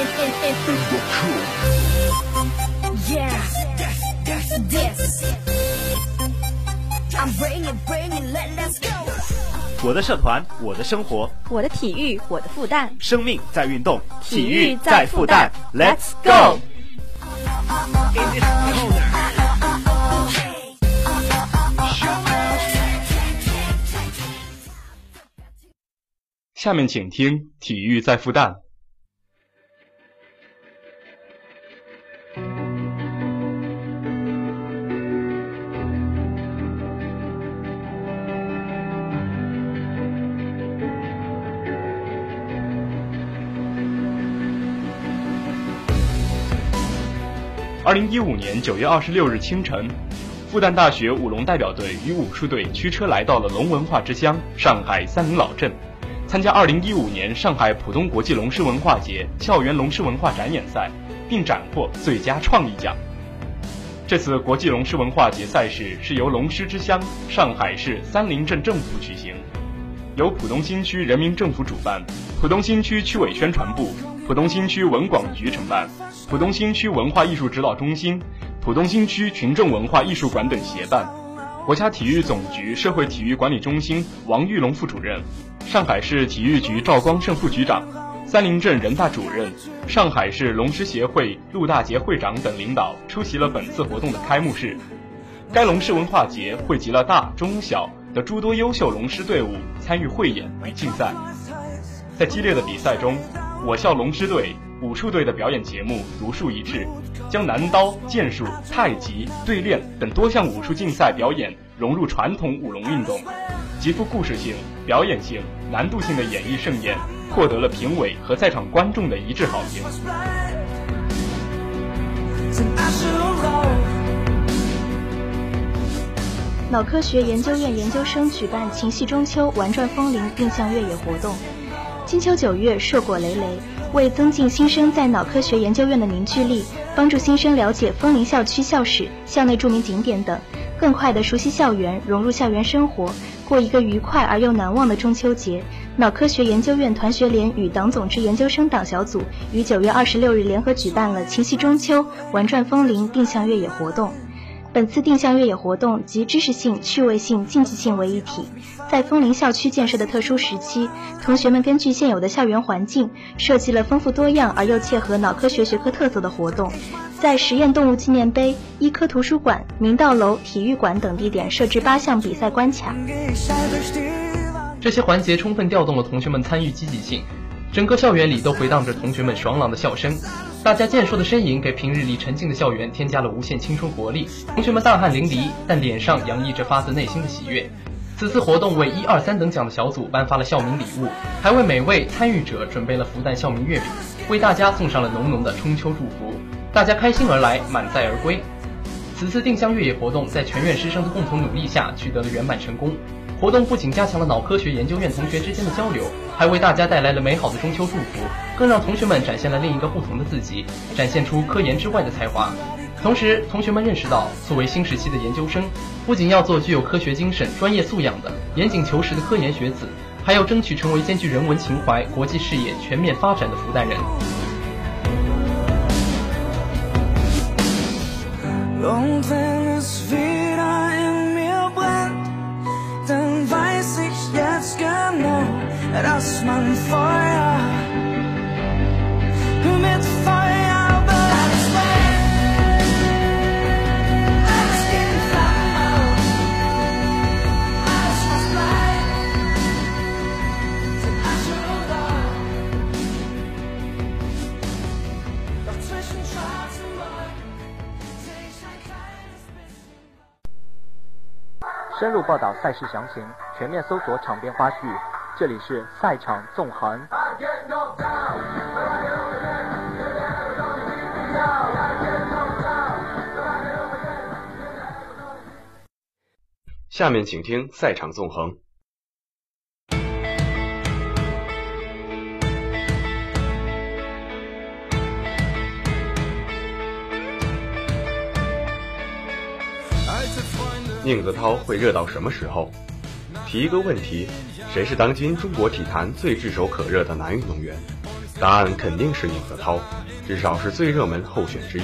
我的社团，我的生活，我的体育，我的复旦，生命在运动，体育在复旦，Let's go！下面请听《体育在复旦》。二零一五年九月二十六日清晨，复旦大学舞龙代表队与武术队驱车来到了龙文化之乡上海三林老镇，参加二零一五年上海浦东国际龙狮文化节校园龙狮文化展演赛，并斩获最佳创意奖。这次国际龙狮文化节赛事是由龙狮之乡上海市三林镇政府举行，由浦东新区人民政府主办，浦东新区区委宣传部。浦东新区文广局承办，浦东新区文化艺术指导中心、浦东新区群众文化艺术馆等协办，国家体育总局社会体育管理中心王玉龙副主任，上海市体育局赵光胜副局长，三林镇人大主任，上海市龙狮协会陆大杰会长等领导出席了本次活动的开幕式。该龙狮文化节汇集了大、中、小的诸多优秀龙狮队伍参与汇演与竞赛，在激烈的比赛中。我校龙狮队、武术队的表演节目独树一帜，将南刀、剑术、太极、对练等多项武术竞赛表演融入传统舞龙运动，极富故事性、表演性、难度性的演艺盛宴，获得了评委和在场观众的一致好评。脑科学研究院研究生举办“情系中秋，玩转风铃”定向越野活动。金秋九月，硕果累累。为增进新生在脑科学研究院的凝聚力，帮助新生了解枫林校区校史、校内著名景点等，更快地熟悉校园，融入校园生活，过一个愉快而又难忘的中秋节，脑科学研究院团学联与党总支研究生党小组于九月二十六日联合举办了“情系中秋，玩转枫林”定向越野活动。本次定向越野活动集知识性、趣味性、竞技性为一体。在枫林校区建设的特殊时期，同学们根据现有的校园环境，设计了丰富多样而又切合脑科学学科特色的活动。在实验动物纪念碑、医科图书馆、明道楼、体育馆等地点设置八项比赛关卡。这些环节充分调动了同学们参与积极性，整个校园里都回荡着同学们爽朗的笑声。大家健硕的身影给平日里沉静的校园添加了无限青春活力。同学们大汗淋漓，但脸上洋溢着发自内心的喜悦。此次活动为一二三等奖的小组颁发了校名礼物，还为每位参与者准备了复旦校名月饼，为大家送上了浓浓的中秋祝福。大家开心而来，满载而归。此次定向越野活动在全院师生的共同努力下取得了圆满成功。活动不仅加强了脑科学研究院同学之间的交流，还为大家带来了美好的中秋祝福，更让同学们展现了另一个不同的自己，展现出科研之外的才华。同时，同学们认识到，作为新时期的研究生，不仅要做具有科学精神、专业素养的严谨求实的科研学子，还要争取成为兼具人文情怀、国际视野、全面发展的复旦人。Dass man Feuer mit Feuer beschwert. Alles geht in Flammen auf. Alles, was bleibt, sind Asche und Rauch. Doch zwischen schwarzen Wolken sehe ich ein kleines bisschen. 深入报道赛事详情，全面搜索场边花絮。这里是赛场纵横。下面请听赛场纵横。宁泽涛会热到什么时候？提一个问题。谁是当今中国体坛最炙手可热的男运动员？答案肯定是宁泽涛，至少是最热门候选之一。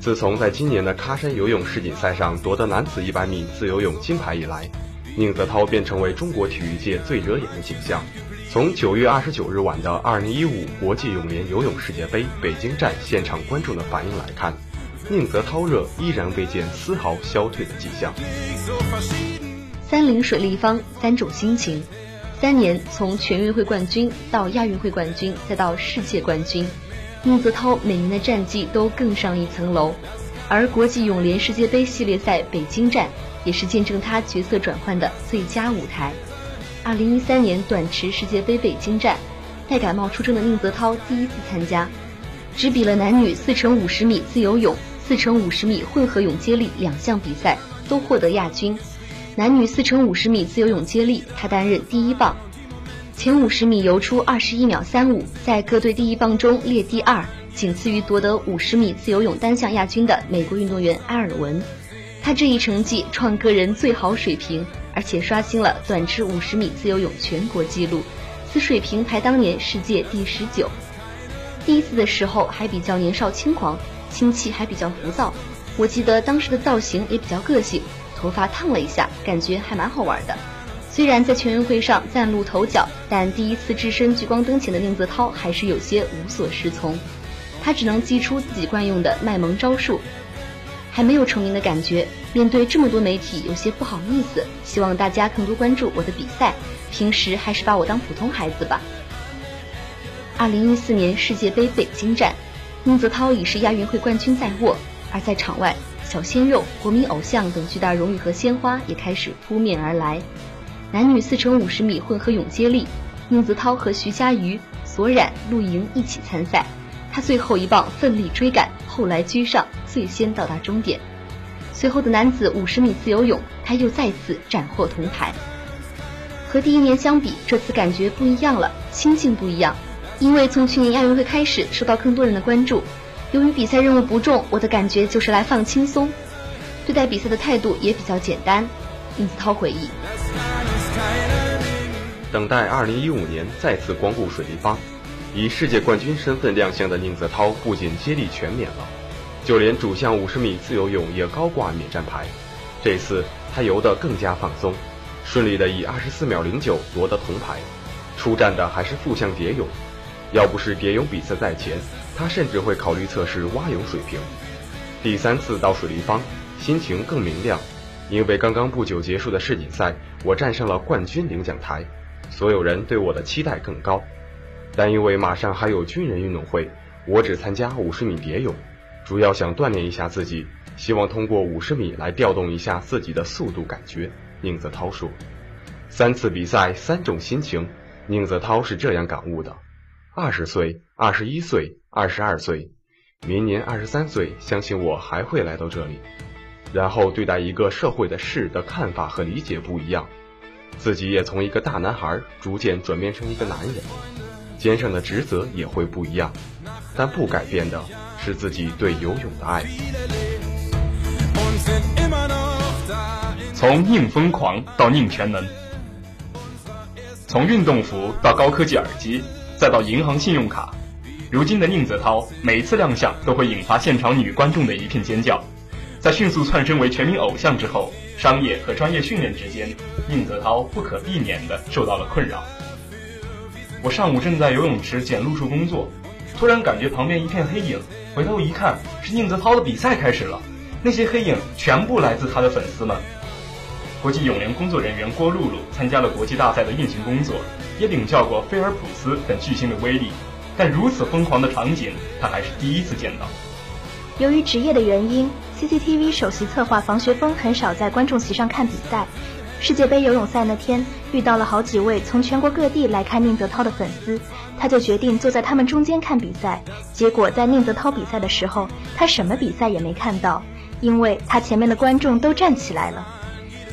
自从在今年的喀山游泳世锦赛上夺得男子100米自由泳金牌以来，宁泽涛便成为中国体育界最惹眼的景象。从9月29日晚的2015国际泳联游泳世界杯北京站现场观众的反应来看，宁泽涛热依然未见丝毫消退的迹象。三零水立方，三种心情。三年，从全运会冠军到亚运会冠军，再到世界冠军。宁泽涛每年的战绩都更上一层楼，而国际泳联世界杯系列赛北京站也是见证他角色转换的最佳舞台。二零一三年短池世界杯北京站，带感冒出征的宁泽涛第一次参加，只比了男女四乘五十米自由泳、四乘五十米混合泳接力两项比赛，都获得亚军。男女四乘五十米自由泳接力，他担任第一棒。前五十米游出二十一秒三五，在各队第一棒中列第二，仅次于夺得五十米自由泳单项亚军的美国运动员埃尔文。他这一成绩创个人最好水平，而且刷新了短池五十米自由泳全国纪录，此水平排当年世界第十九。第一次的时候还比较年少轻狂，心气还比较浮躁。我记得当时的造型也比较个性，头发烫了一下，感觉还蛮好玩的。虽然在全运会上崭露头角，但第一次置身聚光灯前的宁泽涛还是有些无所适从。他只能祭出自己惯用的卖萌招数，还没有成名的感觉。面对这么多媒体，有些不好意思。希望大家更多关注我的比赛，平时还是把我当普通孩子吧。二零一四年世界杯北京站，宁泽涛已是亚运会冠军在握，而在场外，小鲜肉、国民偶像等巨大荣誉和鲜花也开始扑面而来。男女四乘五十米混合泳接力，宁泽涛和徐嘉余、索冉、陆莹一起参赛。他最后一棒奋力追赶，后来居上，最先到达终点。随后的男子五十米自由泳，他又再次斩获铜牌。和第一年相比，这次感觉不一样了，心境不一样。因为从去年亚运会开始，受到更多人的关注。由于比赛任务不重，我的感觉就是来放轻松，对待比赛的态度也比较简单。宁泽涛回忆。等待2015年再次光顾水立方，以世界冠军身份亮相的宁泽涛不仅接力全免了，就连主项50米自由泳也高挂免战牌。这次他游得更加放松，顺利的以24秒09夺得铜牌。出战的还是副项蝶泳，要不是蝶泳比赛在前，他甚至会考虑测试蛙泳水平。第三次到水立方，心情更明亮，因为刚刚不久结束的世锦赛，我站上了冠军领奖台。所有人对我的期待更高，但因为马上还有军人运动会，我只参加五十米蝶泳，主要想锻炼一下自己，希望通过五十米来调动一下自己的速度感觉。宁泽涛说：“三次比赛，三种心情。”宁泽涛是这样感悟的：二十岁、二十一岁、二十二岁，明年二十三岁，相信我还会来到这里。然后对待一个社会的事的看法和理解不一样。自己也从一个大男孩逐渐转变成一个男人，肩上的职责也会不一样，但不改变的是自己对游泳的爱。从宁疯狂到宁全能，从运动服到高科技耳机，再到银行信用卡，如今的宁泽涛每次亮相都会引发现场女观众的一片尖叫。在迅速窜升为全民偶像之后。商业和专业训练之间，宁泽涛不可避免地受到了困扰。我上午正在游泳池捡路数工作，突然感觉旁边一片黑影，回头一看，是宁泽涛的比赛开始了。那些黑影全部来自他的粉丝们。国际泳联工作人员郭露露参加了国际大赛的运行工作，也领教过菲尔普斯等巨星的威力，但如此疯狂的场景，他还是第一次见到。由于职业的原因，CCTV 首席策划房学峰很少在观众席上看比赛。世界杯游泳赛那天，遇到了好几位从全国各地来看宁泽涛的粉丝，他就决定坐在他们中间看比赛。结果在宁泽涛比赛的时候，他什么比赛也没看到，因为他前面的观众都站起来了。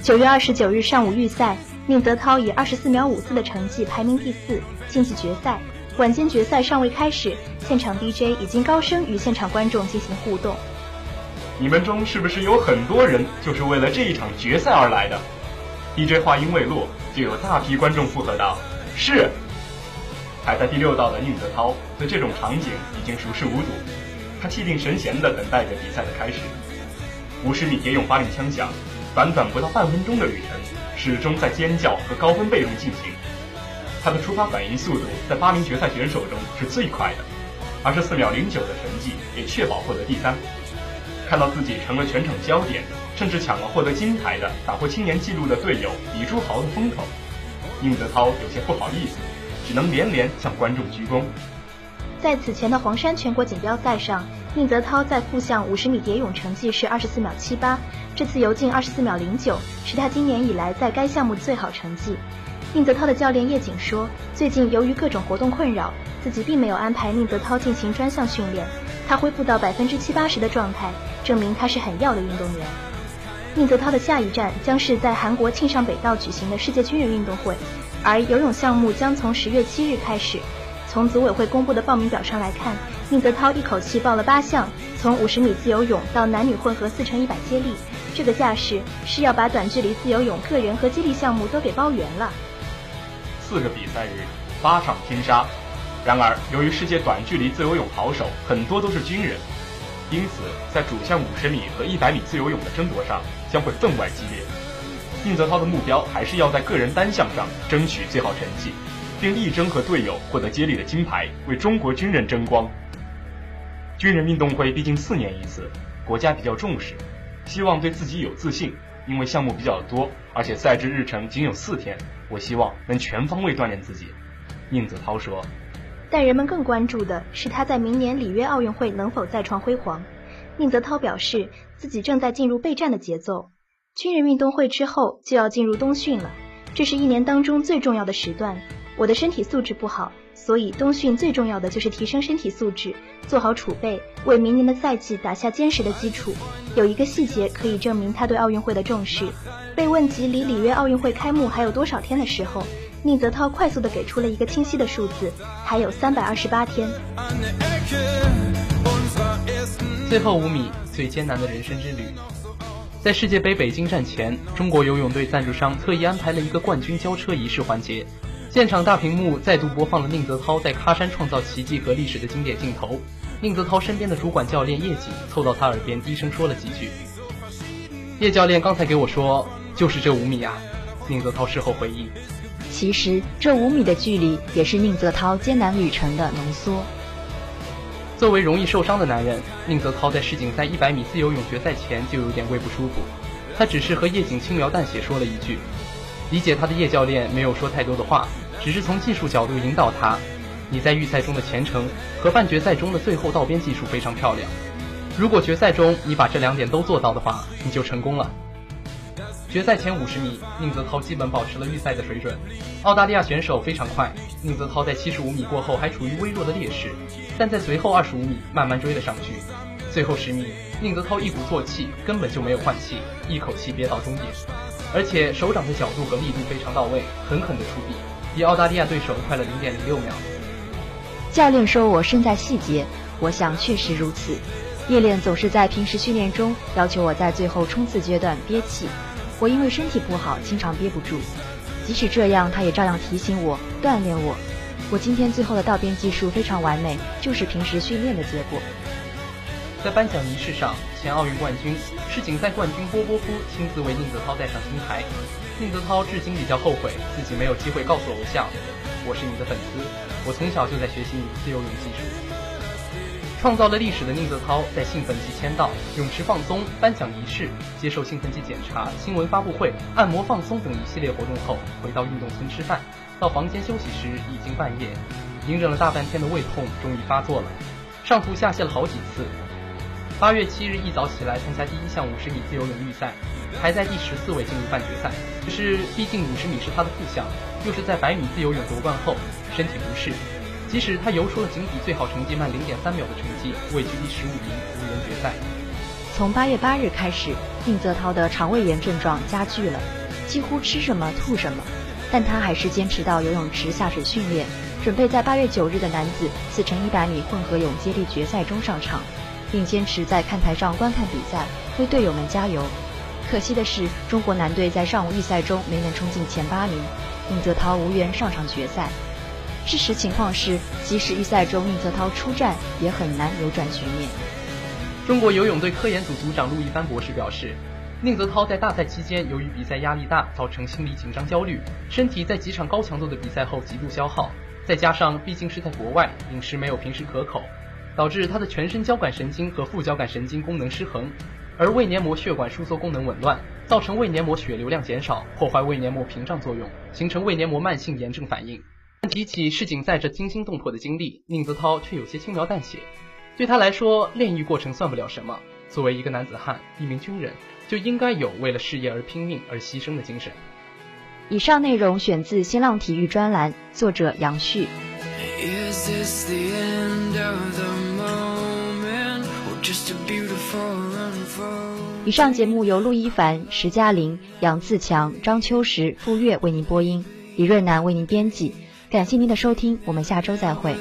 九月二十九日上午预赛，宁泽涛以二十四秒五四的成绩排名第四，晋级决赛。晚间决赛尚未开始，现场 DJ 已经高声与现场观众进行互动。你们中是不是有很多人就是为了这一场决赛而来的？DJ 话音未落，就有大批观众附和道：“是。”排在第六道的宁泽涛对这种场景已经熟视无睹，他气定神闲地等待着比赛的开始。五十米蝶泳发令枪响，短短不到半分钟的旅程，始终在尖叫和高分贝中进行。他的出发反应速度在八名决赛选手中是最快的，二十四秒零九的成绩也确保获得第三。看到自己成了全场焦点，甚至抢了获得金牌的打破青年纪录的队友李朱豪的风头，宁泽涛有些不好意思，只能连连向观众鞠躬。在此前的黄山全国锦标赛上，宁泽涛在负项五十米蝶泳成绩是二十四秒七八，这次游进二十四秒零九，是他今年以来在该项目最好成绩。宁泽涛的教练叶景说，最近由于各种活动困扰，自己并没有安排宁泽涛进行专项训练，他恢复到百分之七八十的状态。证明他是很要的运动员。宁泽涛的下一站将是在韩国庆尚北道举行的世界军人运动会，而游泳项目将从十月七日开始。从组委会公布的报名表上来看，宁泽涛一口气报了八项，从五十米自由泳到男女混合四乘一百接力，这个架势是要把短距离自由泳个人和接力项目都给包圆了。四个比赛日，八场拼杀。然而，由于世界短距离自由泳好手很多都是军人。因此，在主项五十米和一百米自由泳的争夺上将会分外激烈。宁泽涛的目标还是要在个人单项上争取最好成绩，并力争和队友获得接力的金牌，为中国军人争光。军人运动会毕竟四年一次，国家比较重视，希望对自己有自信。因为项目比较多，而且赛制日程仅有四天，我希望能全方位锻炼自己。宁泽涛说。但人们更关注的是他在明年里约奥运会能否再创辉煌。宁泽涛表示，自己正在进入备战的节奏。军人运动会之后就要进入冬训了，这是一年当中最重要的时段。我的身体素质不好，所以冬训最重要的就是提升身体素质，做好储备，为明年的赛季打下坚实的基础。有一个细节可以证明他对奥运会的重视。被问及离里约奥运会开幕还有多少天的时候，宁泽涛快速地给出了一个清晰的数字，还有三百二十八天。最后五米，最艰难的人生之旅。在世界杯北京站前，中国游泳队赞助商特意安排了一个冠军交车仪式环节，现场大屏幕再度播放了宁泽涛在喀山创造奇迹和历史的经典镜头。宁泽涛身边的主管教练叶瑾凑到他耳边低声说了几句。叶教练刚才给我说，就是这五米啊。宁泽涛事后回忆。其实这五米的距离也是宁泽涛艰难旅程的浓缩。作为容易受伤的男人，宁泽涛在世锦赛100米自由泳决赛前就有点胃不舒服。他只是和叶瑾轻描淡写说了一句：“理解他的叶教练没有说太多的话，只是从技术角度引导他。你在预赛中的前程和半决赛中的最后道边技术非常漂亮。如果决赛中你把这两点都做到的话，你就成功了。”决赛前五十米，宁泽涛基本保持了预赛的水准。澳大利亚选手非常快，宁泽涛在七十五米过后还处于微弱的劣势，但在随后二十五米慢慢追了上去。最后十米，宁泽涛一鼓作气，根本就没有换气，一口气憋到终点，而且手掌的角度和力度非常到位，狠狠的出臂，比澳大利亚对手快了零点零六秒。教练说我胜在细节，我想确实如此。叶练总是在平时训练中要求我在最后冲刺阶段憋气。我因为身体不好，经常憋不住。即使这样，他也照样提醒我、锻炼我。我今天最后的倒边技术非常完美，就是平时训练的结果。在颁奖仪式上，前奥运冠军、世锦赛冠军波波夫亲自为宁泽涛戴上金牌。宁泽涛至今比较后悔自己没有机会告诉偶像：“我是你的粉丝，我从小就在学习你自由泳技术。”创造了历史的宁泽涛在兴奋剂签到、泳池放松、颁奖仪式、接受兴奋剂检查、新闻发布会、按摩放松等一系列活动后，回到运动村吃饭。到房间休息时已经半夜，隐忍了大半天的胃痛终于发作了，上吐下泻了好几次。八月七日一早起来参加第一项五十米自由泳预赛，排在第十四位进入半决赛。只是毕竟五十米是他的副项，又是在百米自由泳夺冠后，身体不适。即使他游出了仅比最好成绩慢零点三秒的成绩，位居第十五名，无缘决赛。从八月八日开始，宁泽涛的肠胃炎症状加剧了，几乎吃什么吐什么，但他还是坚持到游泳池下水训练，准备在八月九日的男子四乘一百米混合泳接力决赛中上场，并坚持在看台上观看比赛，为队友们加油。可惜的是，中国男队在上午预赛中没能冲进前八名，宁泽涛无缘上场决赛。事实情况是，即使预赛中宁泽涛出战，也很难扭转局面。中国游泳队科研组组长陆一帆博士表示，宁泽涛在大赛期间由于比赛压力大，造成心理紧张焦虑，身体在几场高强度的比赛后极度消耗，再加上毕竟是在国外，饮食没有平时可口，导致他的全身交感神经和副交感神经功能失衡，而胃黏膜血管收缩功能紊乱，造成胃黏膜血流量减少，破坏胃黏膜屏障作用，形成胃黏膜慢性炎症反应。但提起世锦赛这惊心动魄的经历，宁泽涛却有些轻描淡写。对他来说，炼狱过程算不了什么。作为一个男子汉，一名军人，就应该有为了事业而拼命而牺牲的精神。以上内容选自新浪体育专栏，作者杨旭。以上节目由陆一凡、石嘉玲、杨自强、张秋实、傅月为您播音，李瑞南为您编辑。感谢您的收听，我们下周再会。